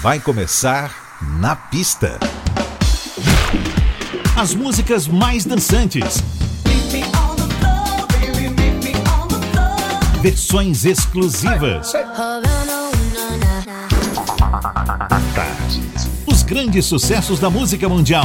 Vai começar na pista. As músicas mais dançantes. Versões exclusivas. Os grandes sucessos da música mundial.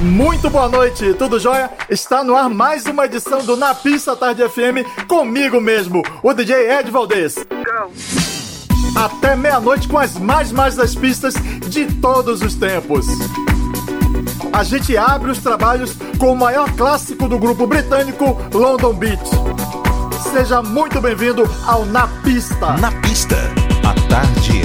Muito boa noite, tudo jóia? Está no ar mais uma edição do Na Pista Tarde FM comigo mesmo, o DJ Ed Valdez. Até meia-noite com as mais mais das pistas de todos os tempos. A gente abre os trabalhos com o maior clássico do grupo britânico London Beat. Seja muito bem-vindo ao Na Pista. Na pista, a Tarde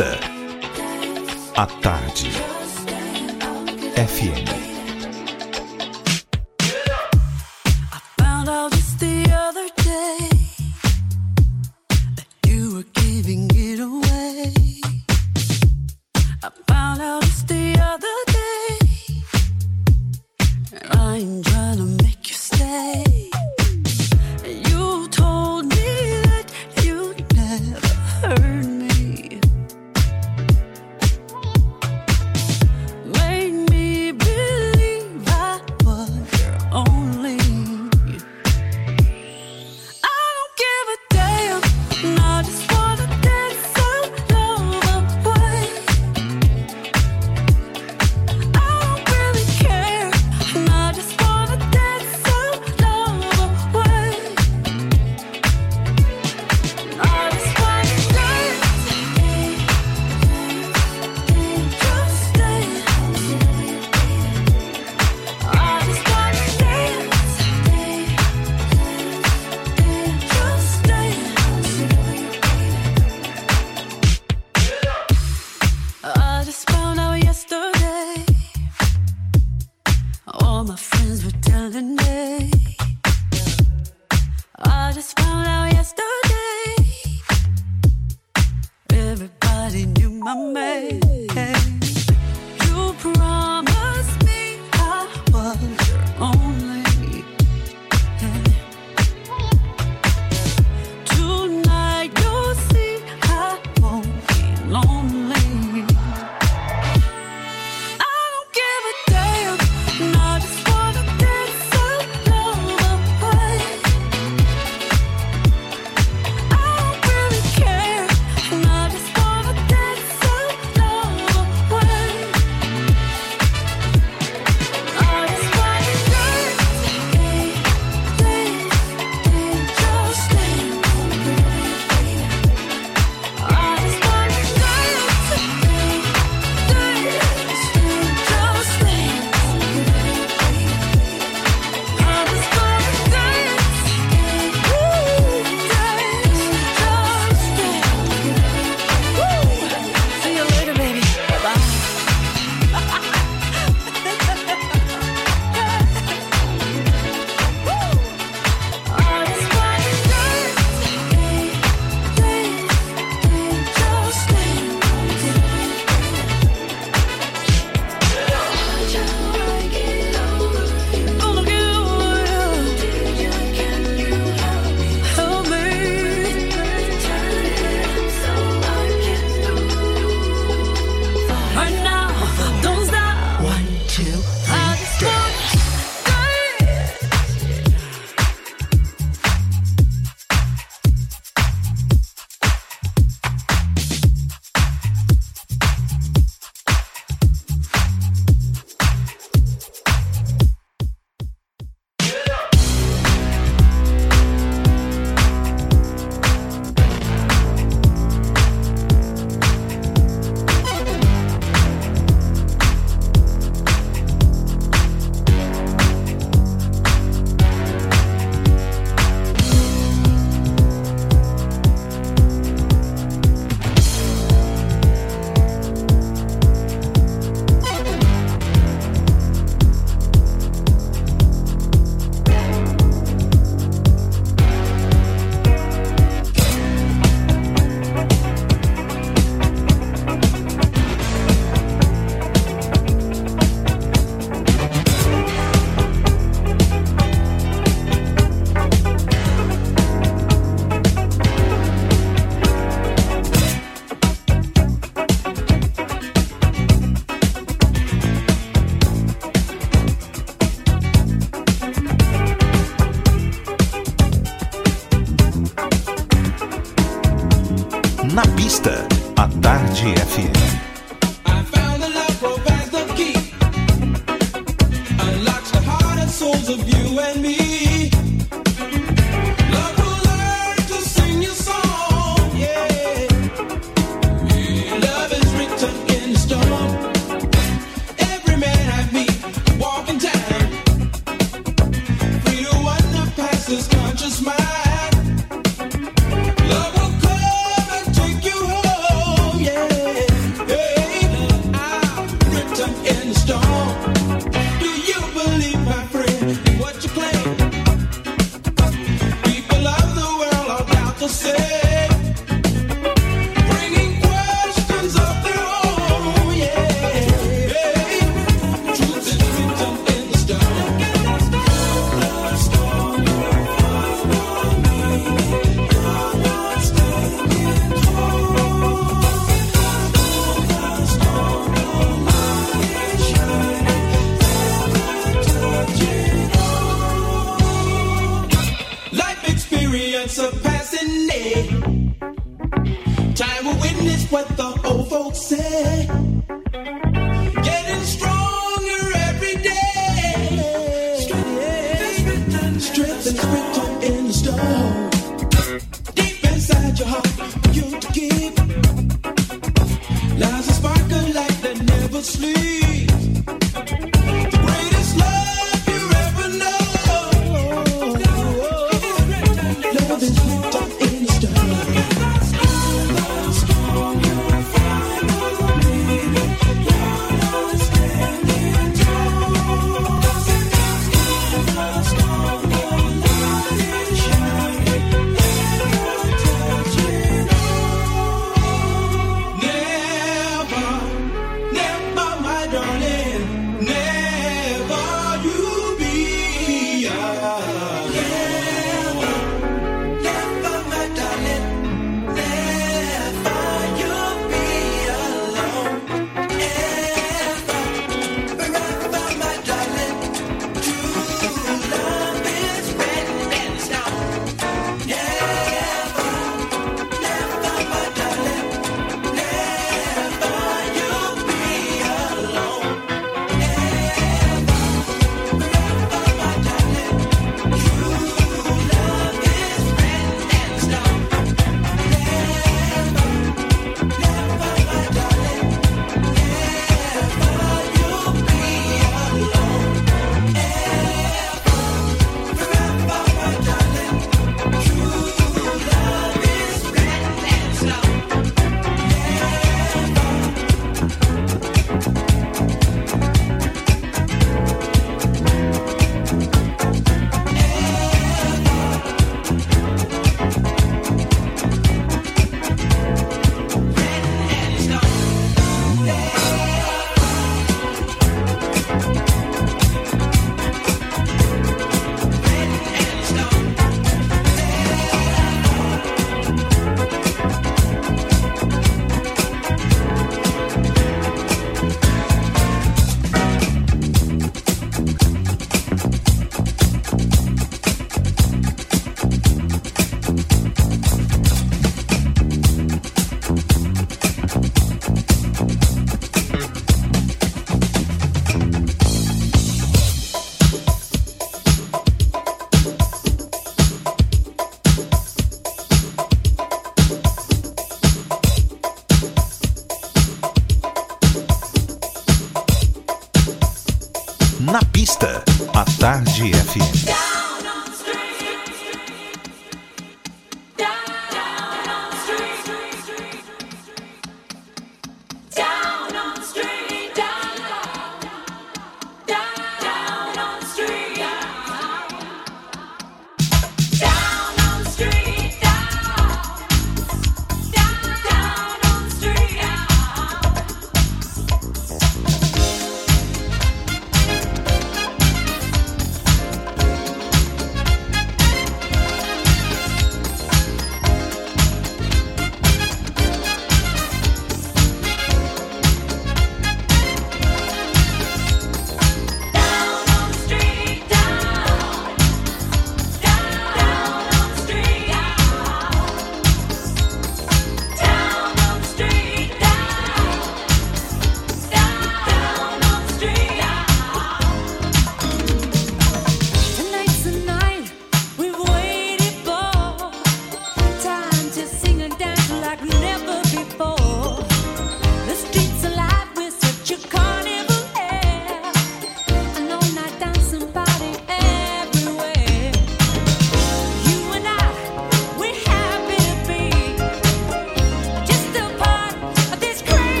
À tarde. FM.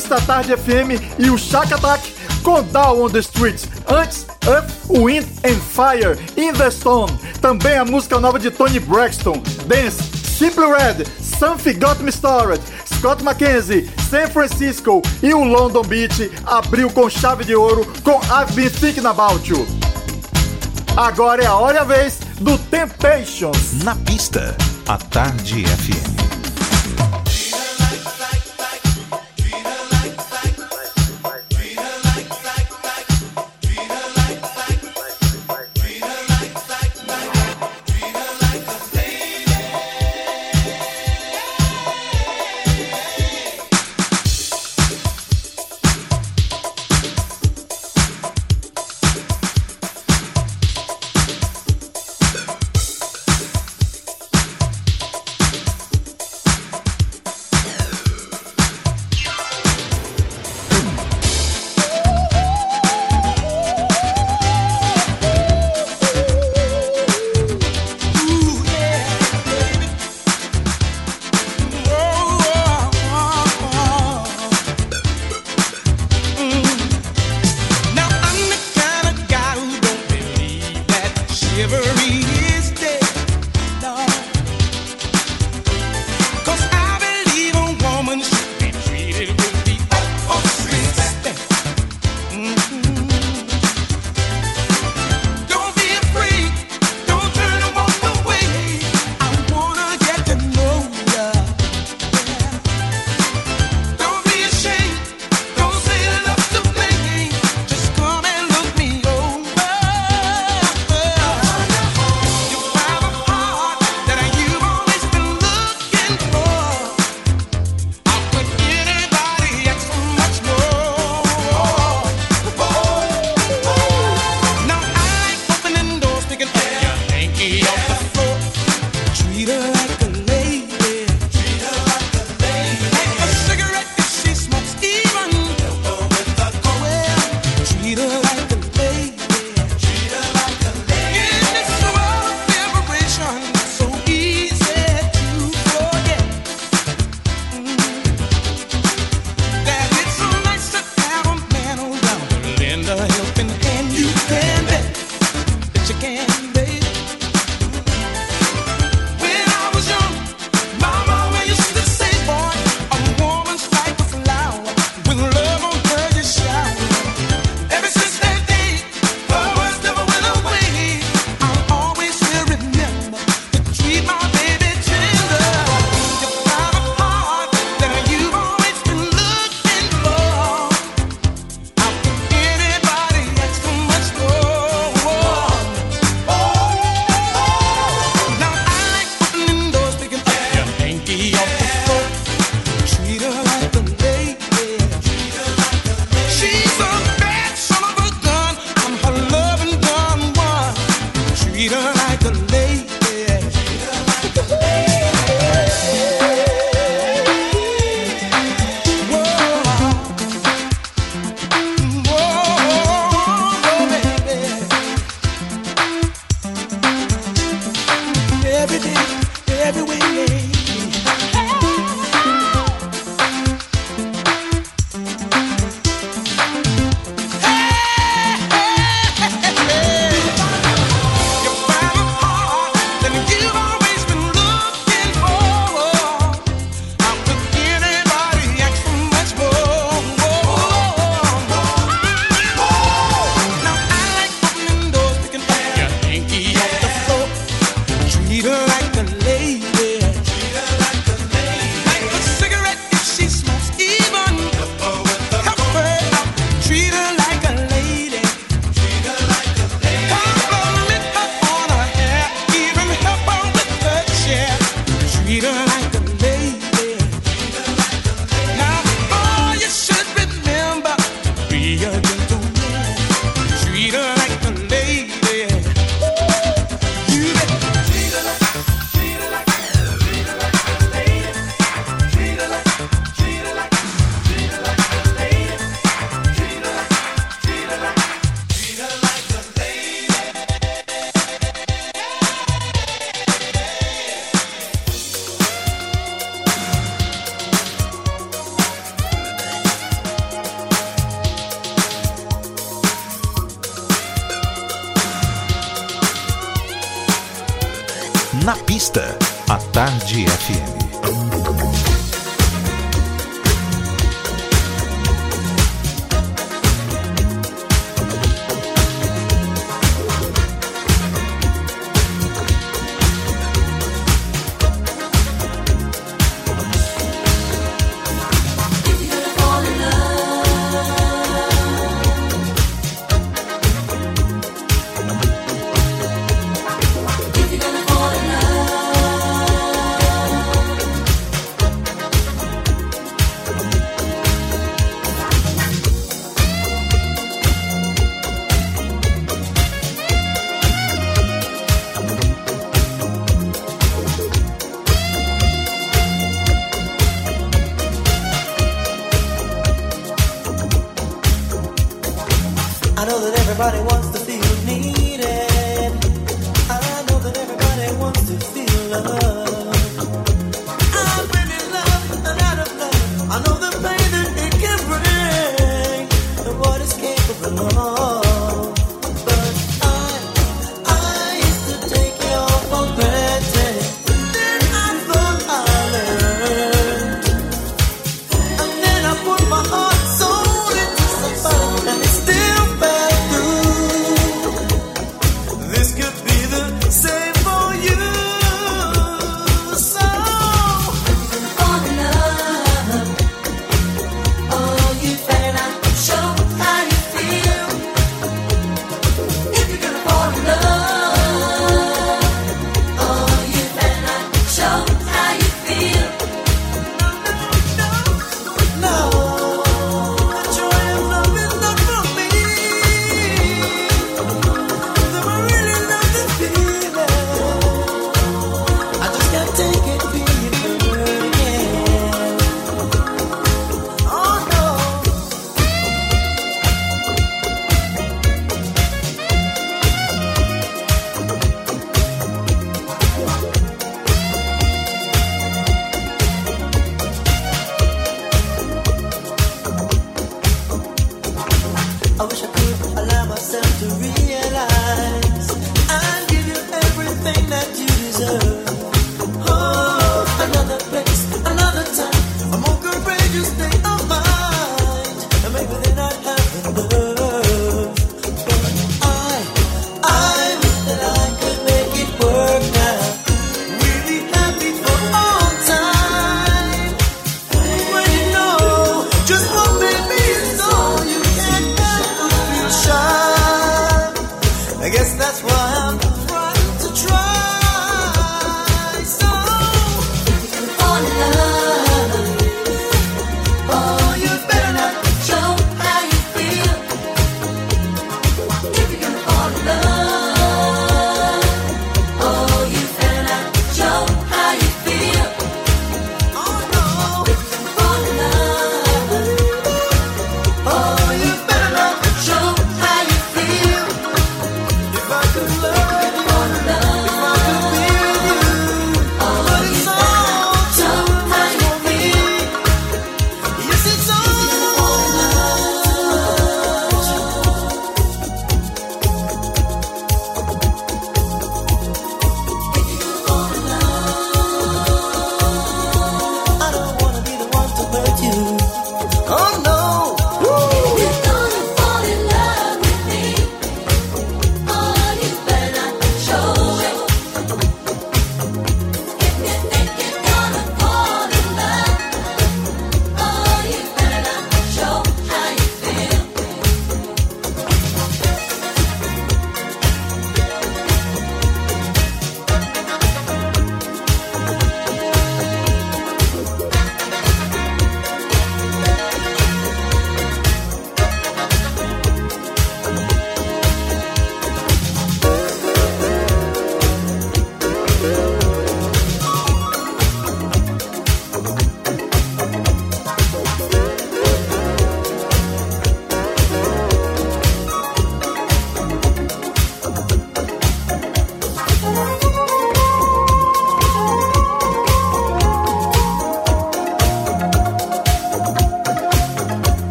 Pista Tarde FM e o Shack Attack com Down on the Streets. Antes, Earth, Wind and Fire, In the Stone. Também a música nova de Tony Braxton, Dance, Simply Red, Something Got Me Started, Scott McKenzie, San Francisco e o London Beach abriu com chave de ouro com I've Been Thinking About You. Agora é a hora e a vez do Temptations. Na pista, a Tarde FM.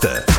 Tarde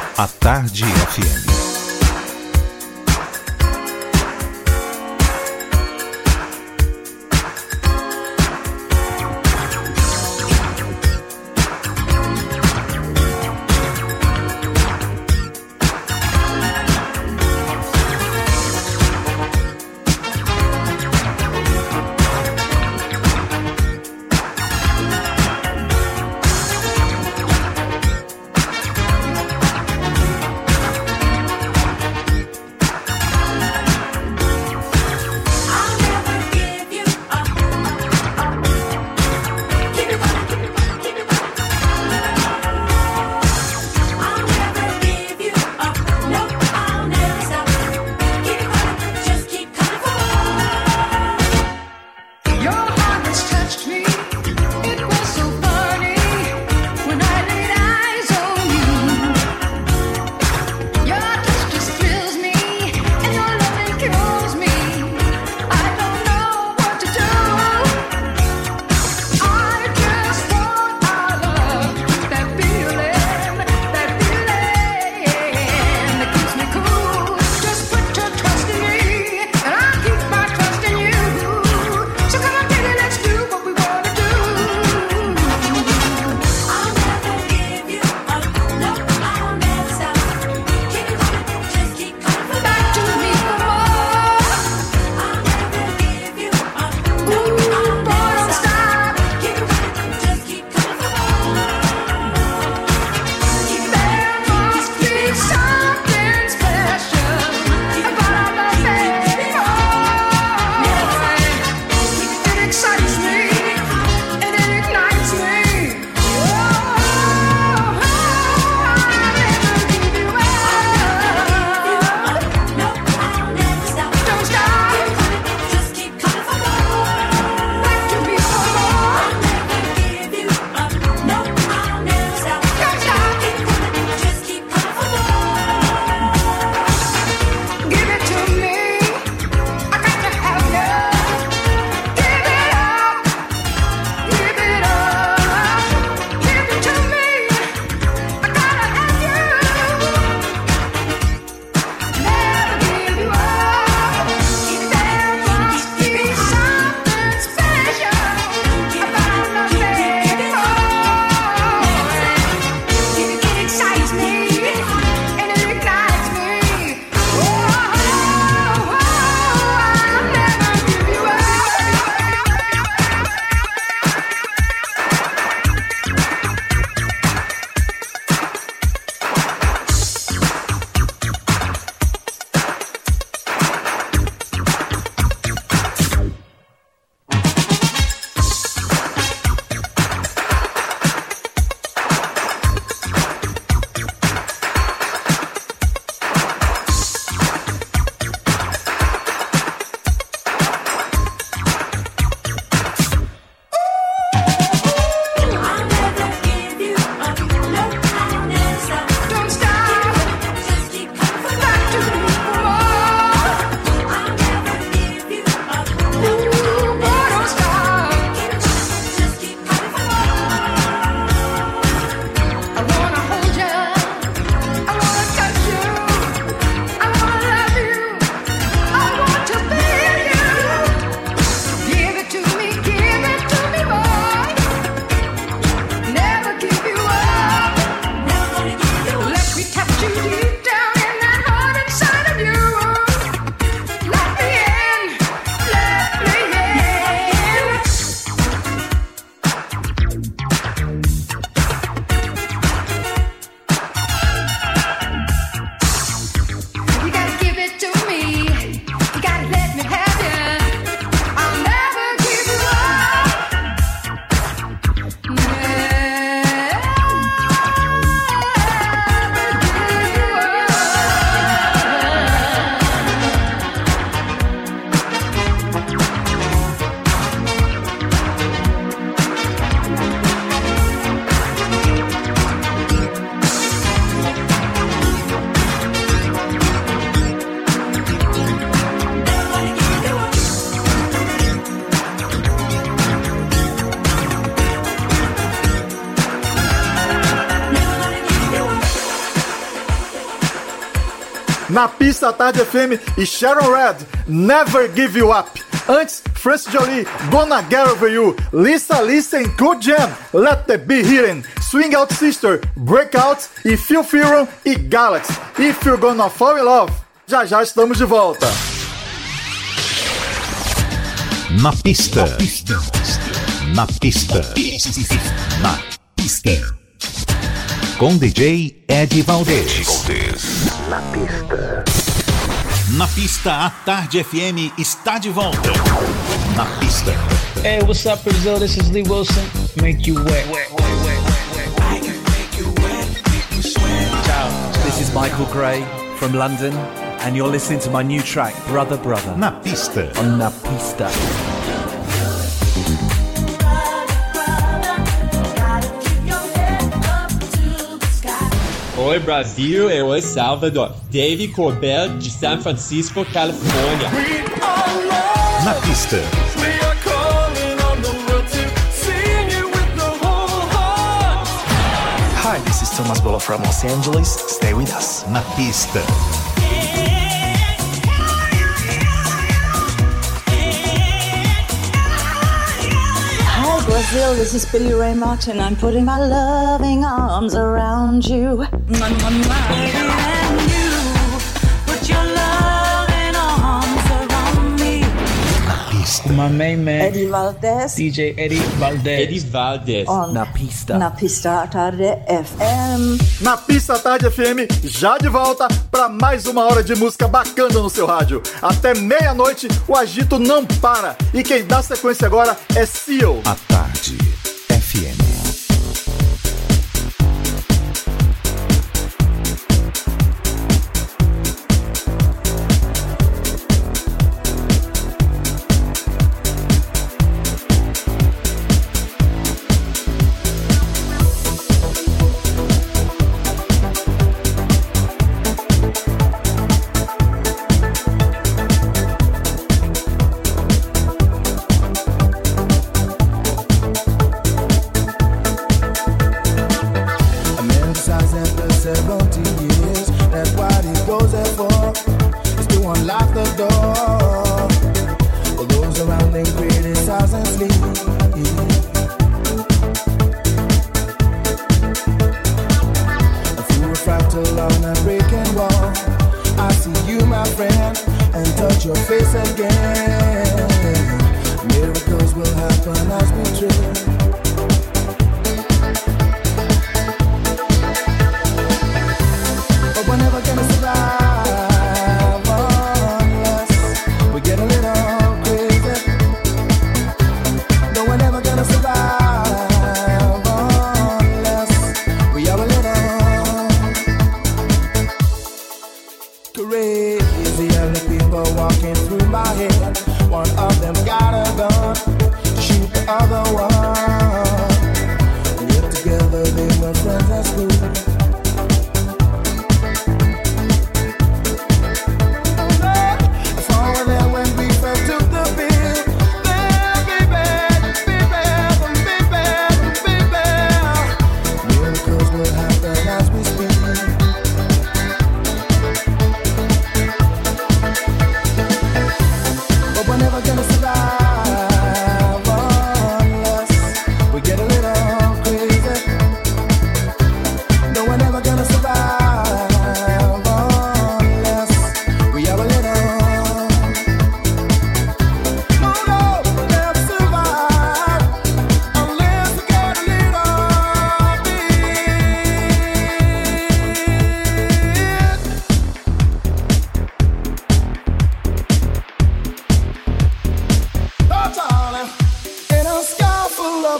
na pista Tarde FM e Sharon Red, Never Give You Up. Antes, Francis Jolie, Gonna Get Over You, Lisa Listen, Good Jam, Let The Be Hearing, Swing Out Sister, Breakout e Phil Fearon e Galaxy. If You're Gonna Fall In Love. Já já estamos de volta. Na pista. Na pista. Na pista. Na pista. Com DJ Ed Valdez. Na pista. Na pista, a Tarde FM está de volta. Na pista. Hey, what's up, Brazil? This is Lee Wilson. Make you wet. Ciao. This is Michael Gray from London, and you're listening to my new track, Brother Brother, Na pista. on Na Pista. Oi Brasil e oi Salvador. Dave Corbell de San Francisco, Califórnia. Na pista. Hi, this is Thomas Bolo from Los Angeles. Stay with us. Na pista. Hi, Brazil. This is Billy Ray Martin. I'm putting my loving arms around you. Mwah, mwah, mwah. And you put your loving arms around me. Na pista. My main man, Eddie Valdez DJ Eddie Valdez. Eddie Valdez. on Na Pista. Na Pista Tarde FM. Na pista Tarde FM, já de volta para mais uma hora de música bacana no seu rádio. Até meia-noite, o agito não para. E quem dá sequência agora é Seal. A Tarde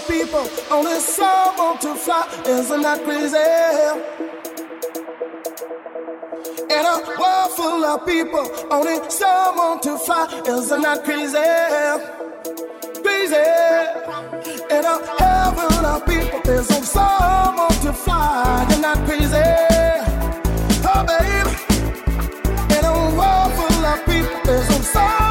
people, only some want to fly. Isn't that crazy? In a world full of people, only some want to fly. Isn't that crazy? Crazy. In a heaven of people, there's only some want to fly. Isn't that crazy? Oh, baby. In a world full of people, there's only some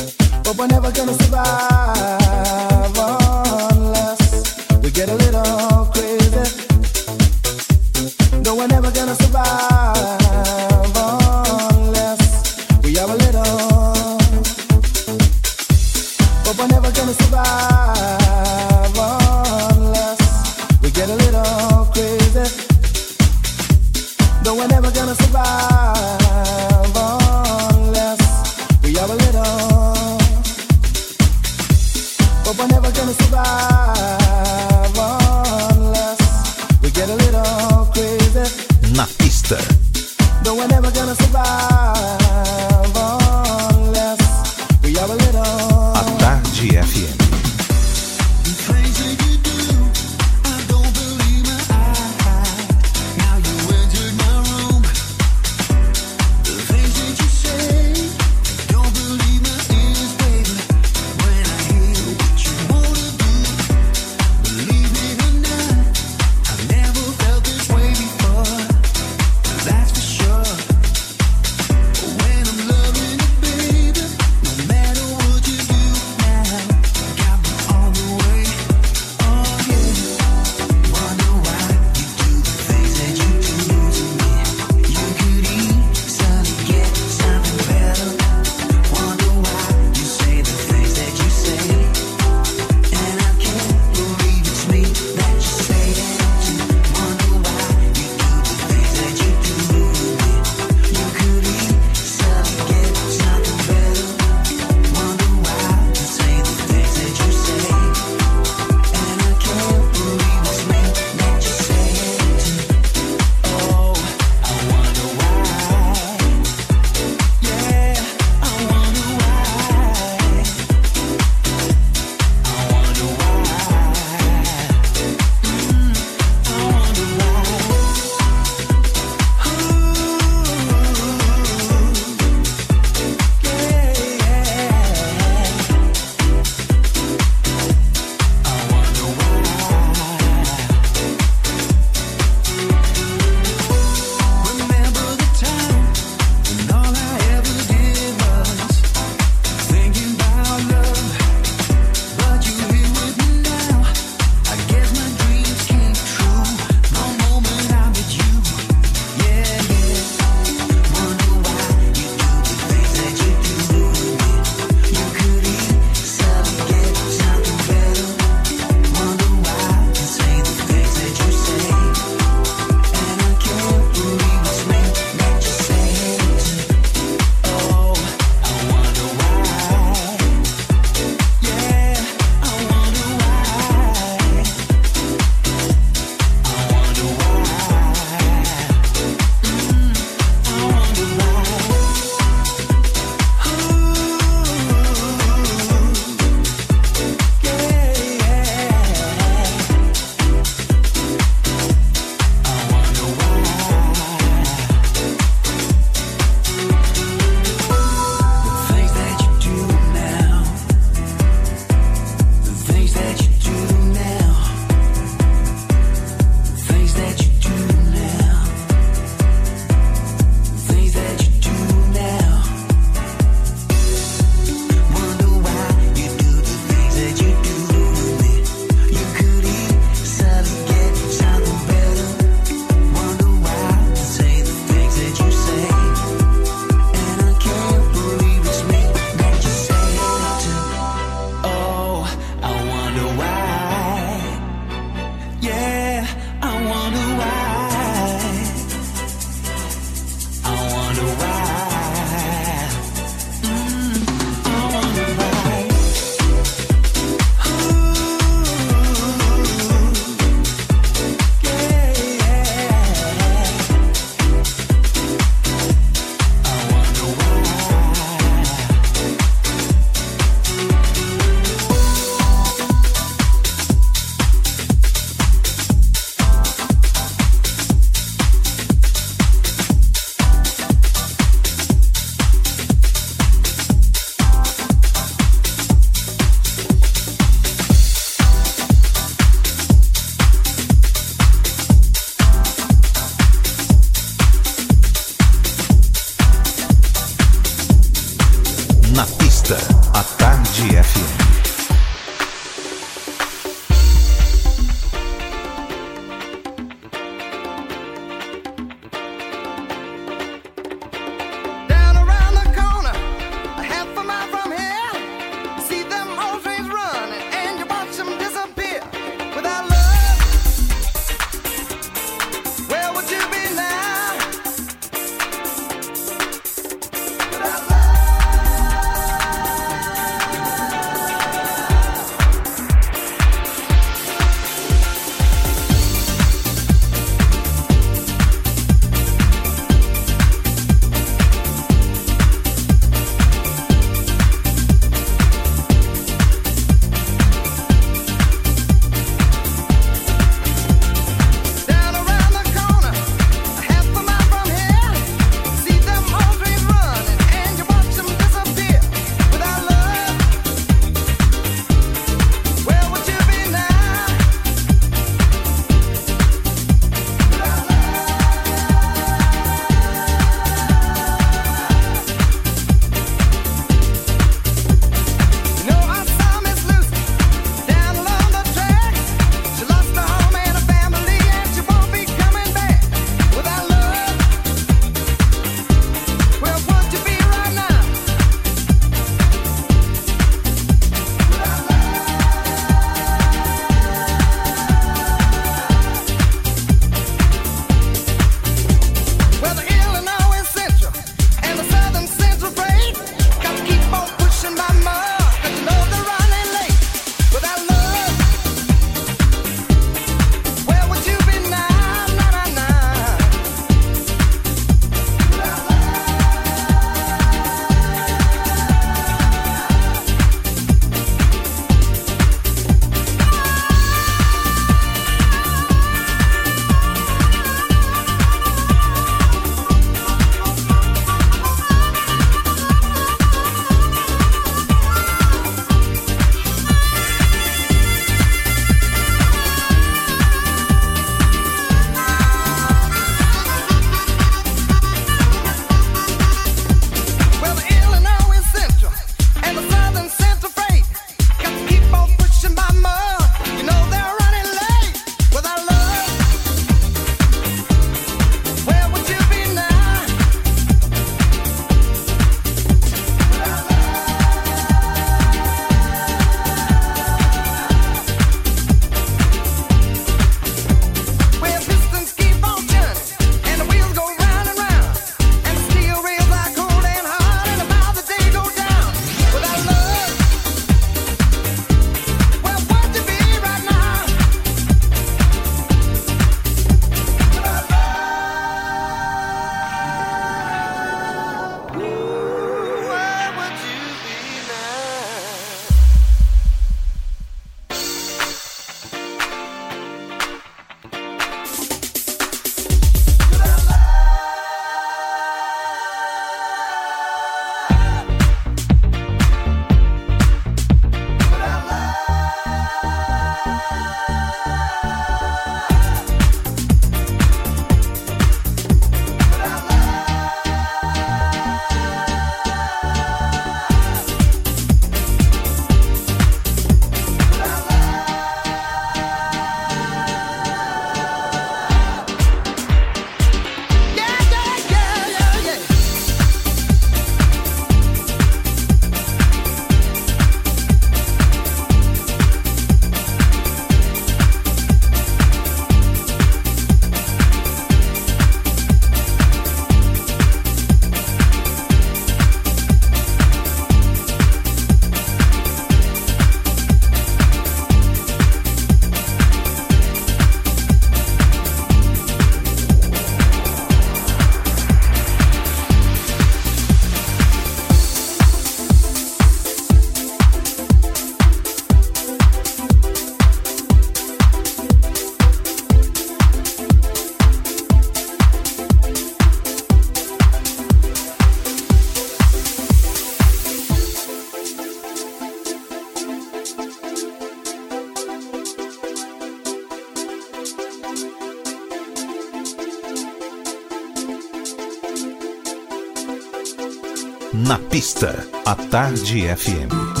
pista, a Tarde FM.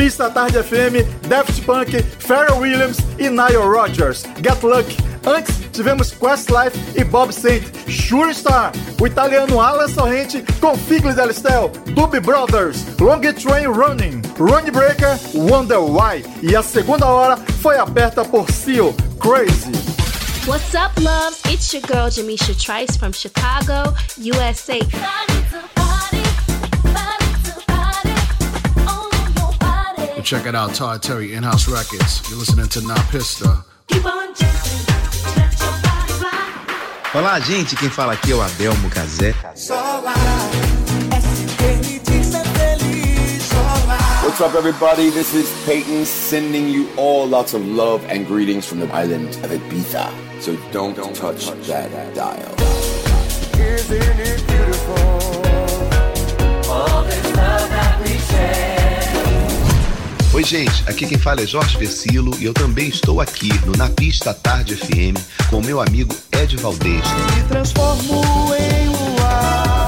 pista Tarde FM, Daft Punk, Pharrell Williams e Nile Rodgers. Get Luck. Antes, tivemos Questlife e Bob Saint, Sure Star, o italiano Alan Sorrente com Figli Delistel, Doobie Brothers, Long Train Running, Run Breaker, Wonder Why. E a segunda hora foi aberta por Seal, Crazy. What's up, loves? It's your girl, Jamisha Trice from Chicago, USA. Check it out, Todd Terry, In House Records. You're listening to Na Pista. Olá, gente. Quem fala aqui é o What's up, everybody? This is Peyton sending you all lots of love and greetings from the island of Ibiza. So don't, don't touch, touch, that, that dial. Isn't it beautiful? Oi, gente, aqui quem fala é Jorge Versilo e eu também estou aqui no Na Pista Tarde FM com meu amigo Ed Valdez. Me transformo em luar.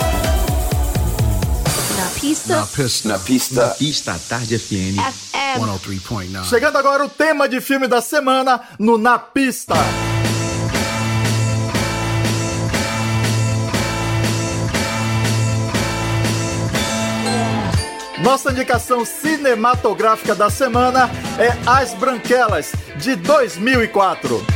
Na pista. Na pista. Na pista. Na Pista Tarde FM. FM. 103.9. Chegando agora o tema de filme da semana no Na Pista. Nossa indicação cinematográfica da semana é As Branquelas, de 2004.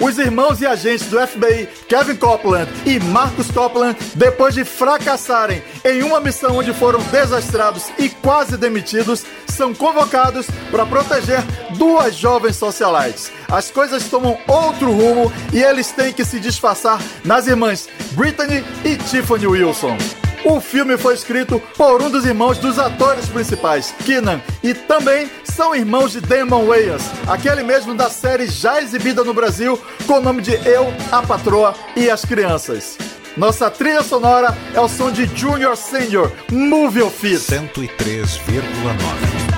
Os irmãos e agentes do FBI, Kevin Copeland e Marcus Copeland, depois de fracassarem em uma missão onde foram desastrados e quase demitidos, são convocados para proteger duas jovens socialites. As coisas tomam outro rumo e eles têm que se disfarçar nas irmãs Brittany e Tiffany Wilson. O filme foi escrito por um dos irmãos dos atores principais, Keenan, e também são irmãos de Damon Wayans, aquele mesmo da série já exibida no Brasil com o nome de Eu, a Patroa e as Crianças. Nossa trilha sonora é o som de Junior Senior, Movie of It. 103,9.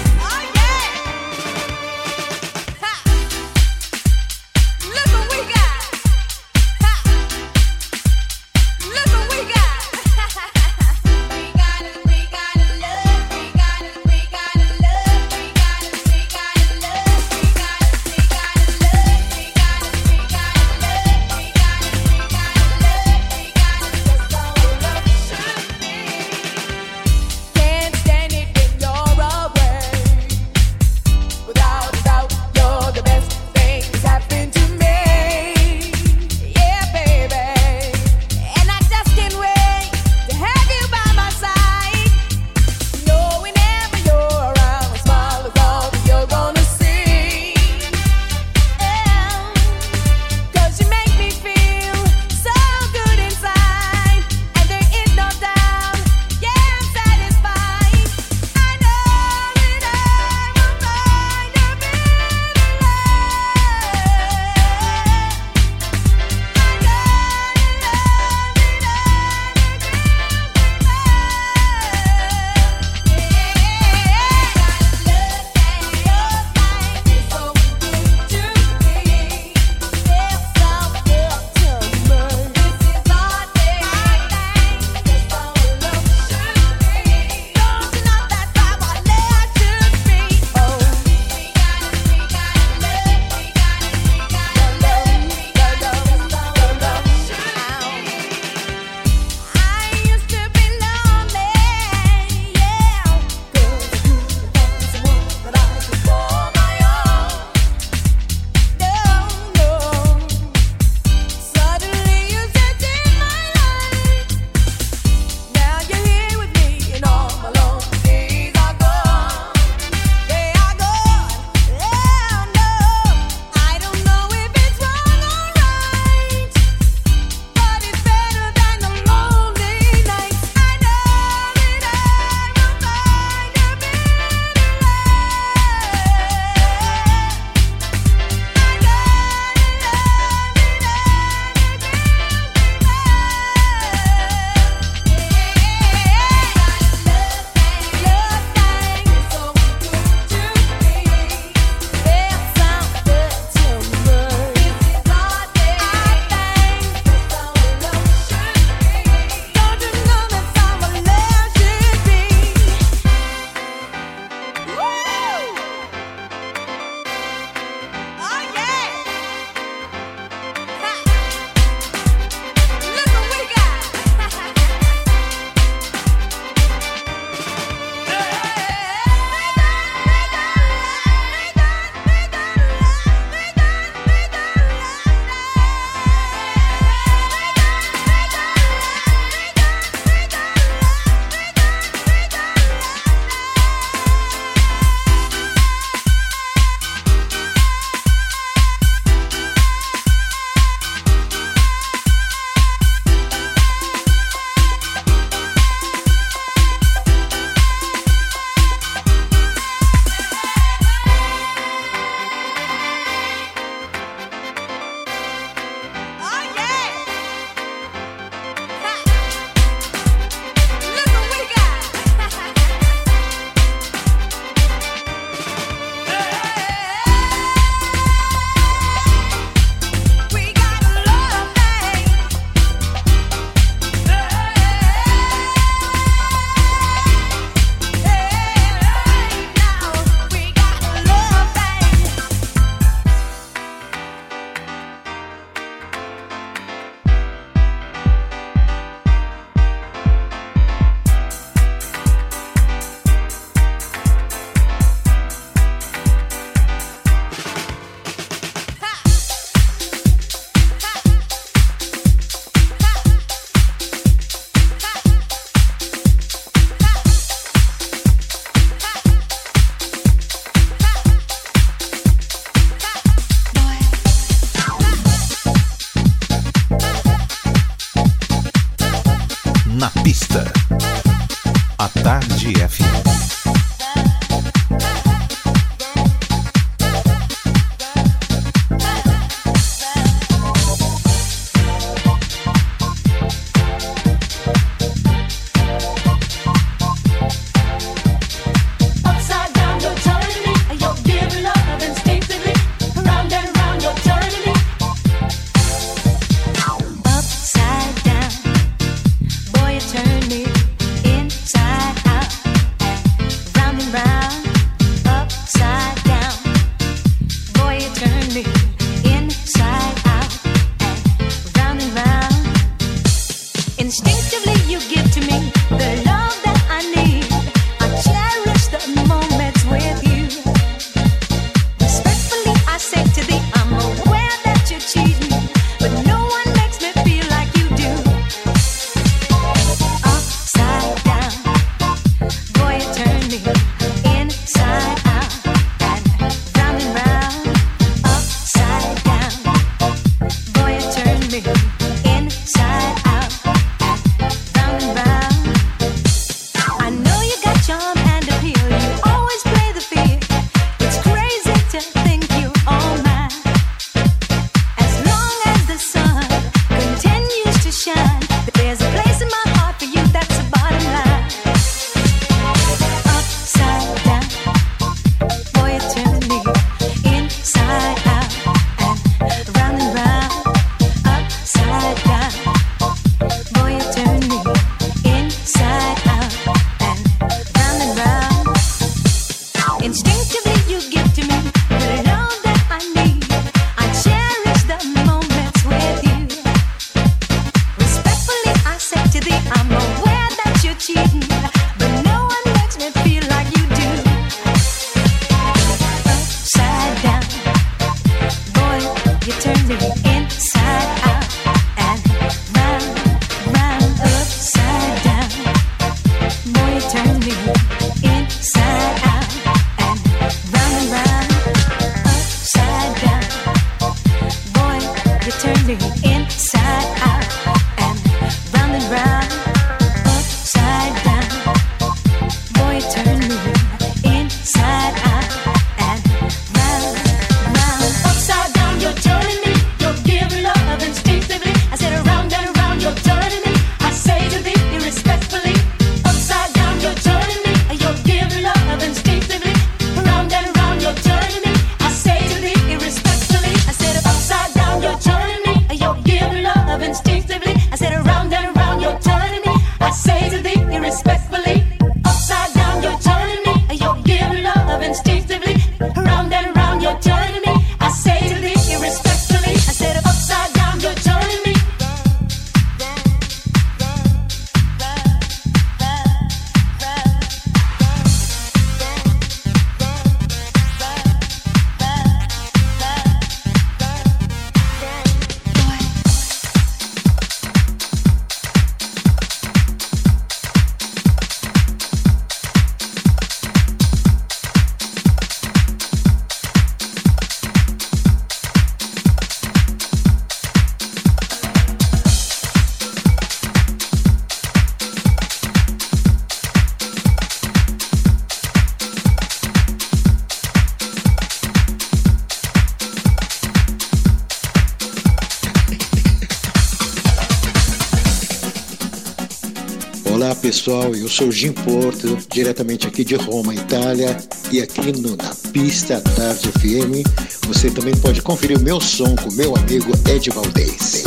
Sou Jim Porto, diretamente aqui de Roma, Itália, e aqui no Na Pista Tarde FM, você também pode conferir o meu som com meu amigo Ed Valdez.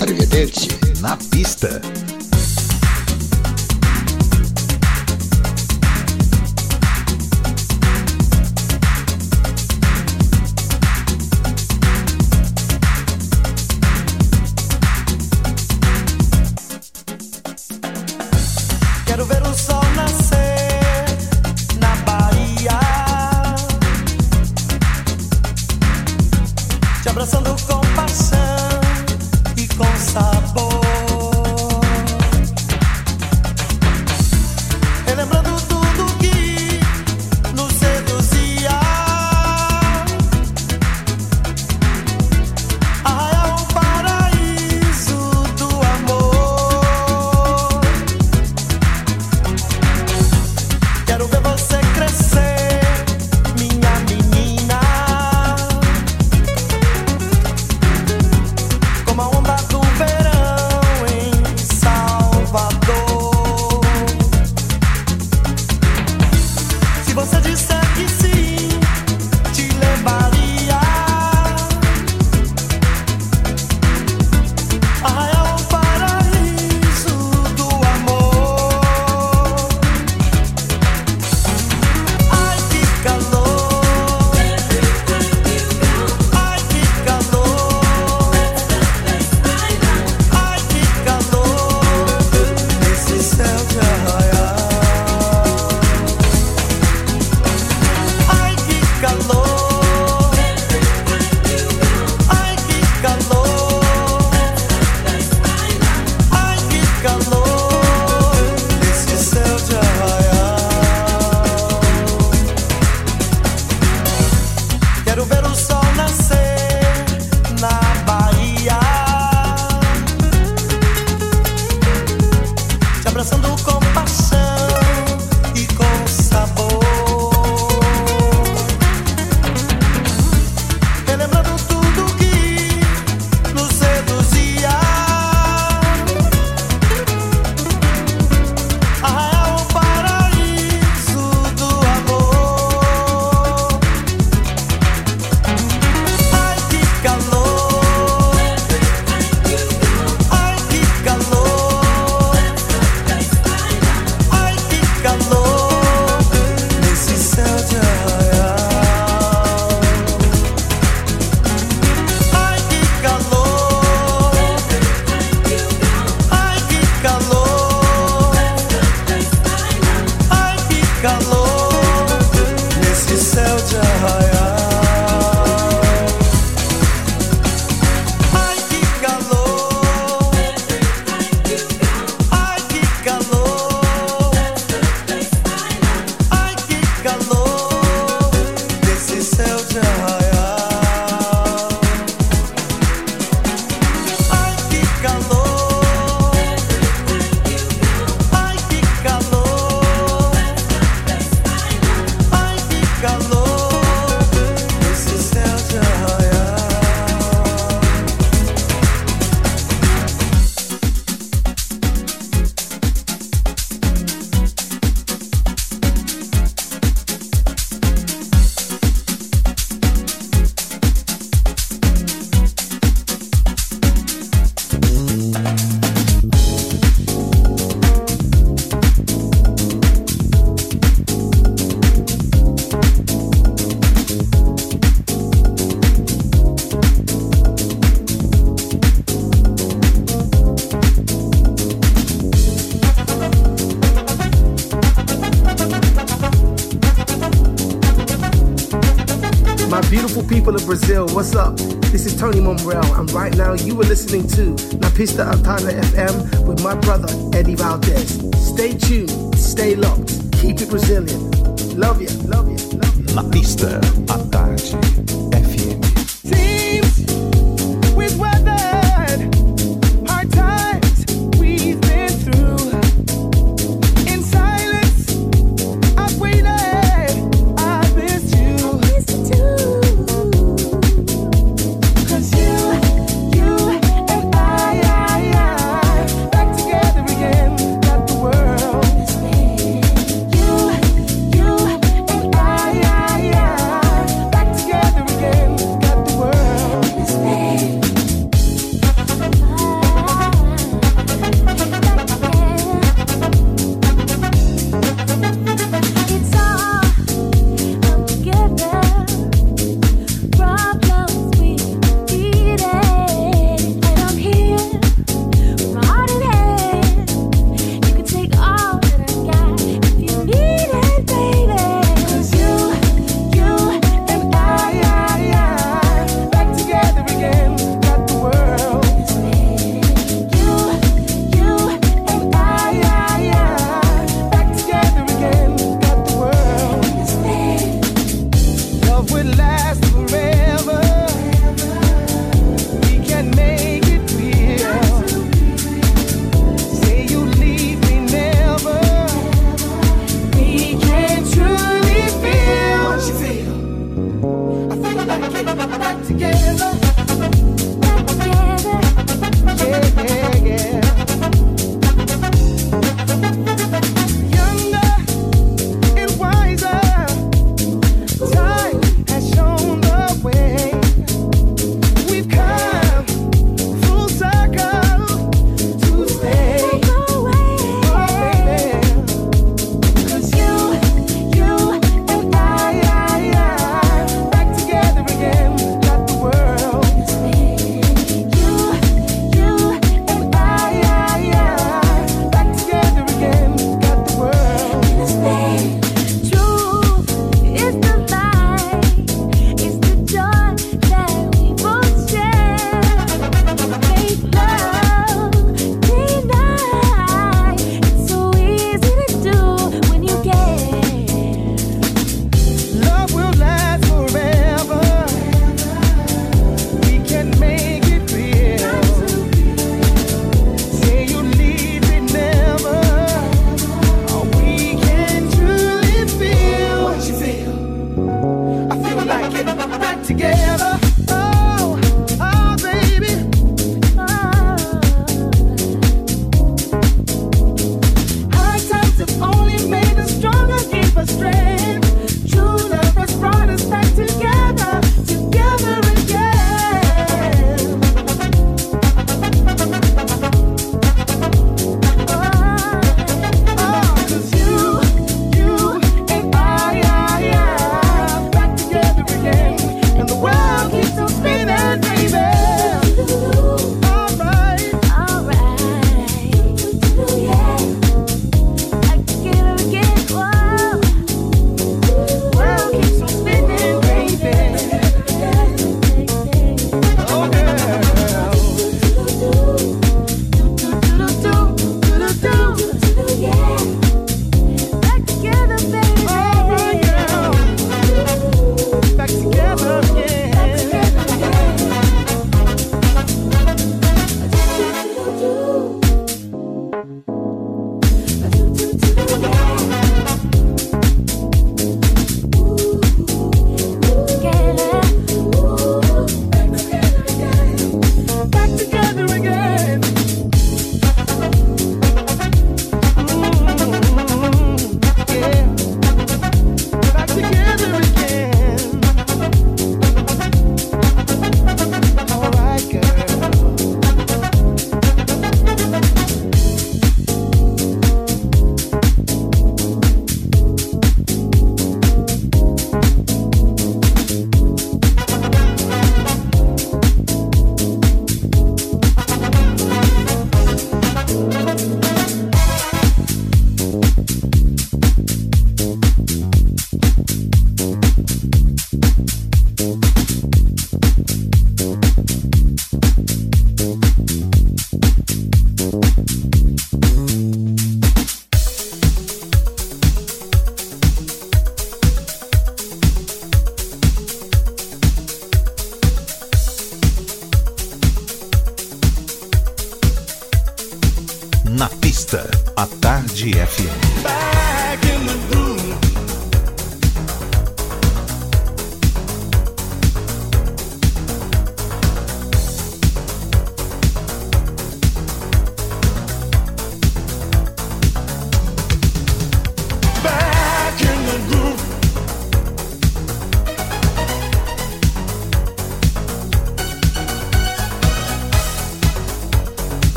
Arrivederci. Na Pista. FM with my brother Eddie Valdez. Stay tuned, stay locked, keep it Brazilian. Love you, love you, love you. La pista, FM.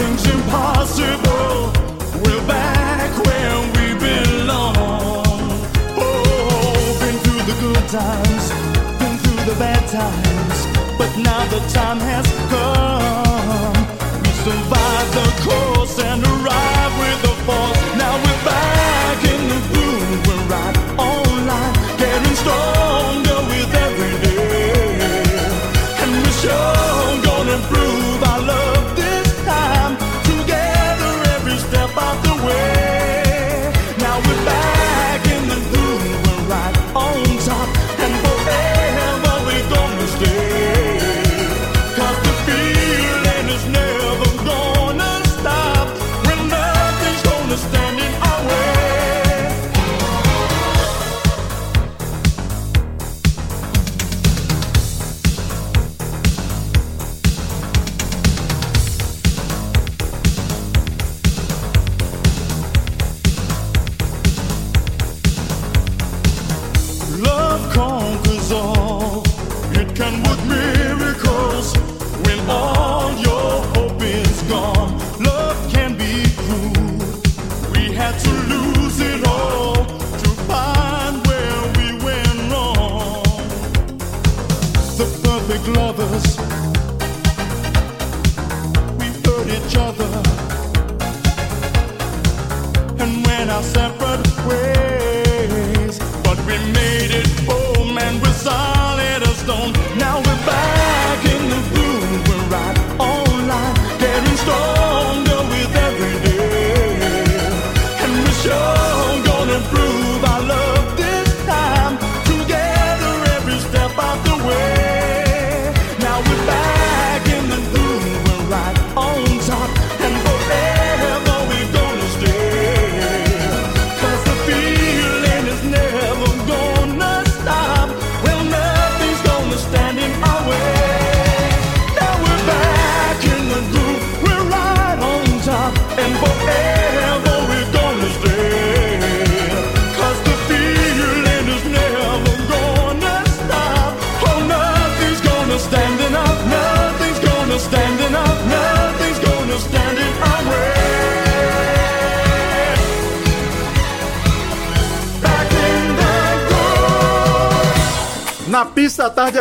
Things impossible. We're back where we belong. Oh, been through the good times, been through the bad times, but now the time has come. We survived the course and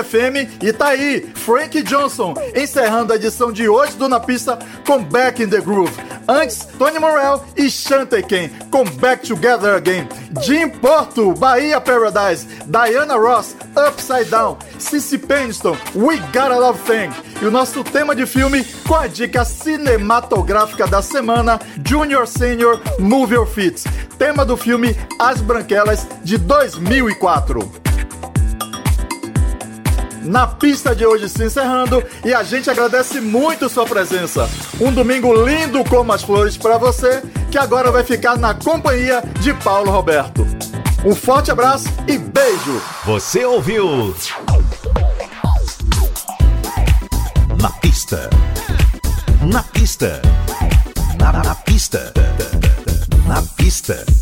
FM e tá aí Frank Johnson encerrando a edição de hoje do Na Pista com Back in the Groove. Antes, Tony Morel e Shantaken com Back Together Again. Jim Porto, Bahia Paradise, Diana Ross, Upside Down, Cissy Peniston, We Got a Love Thing. E o nosso tema de filme com a dica cinematográfica da semana, Junior Senior Move Your Feet. Tema do filme As Branquelas de 2004 na pista de hoje se encerrando e a gente agradece muito sua presença. Um domingo lindo como as flores para você, que agora vai ficar na companhia de Paulo Roberto. Um forte abraço e beijo. Você ouviu? Na pista. Na pista. Na, na pista. Na pista.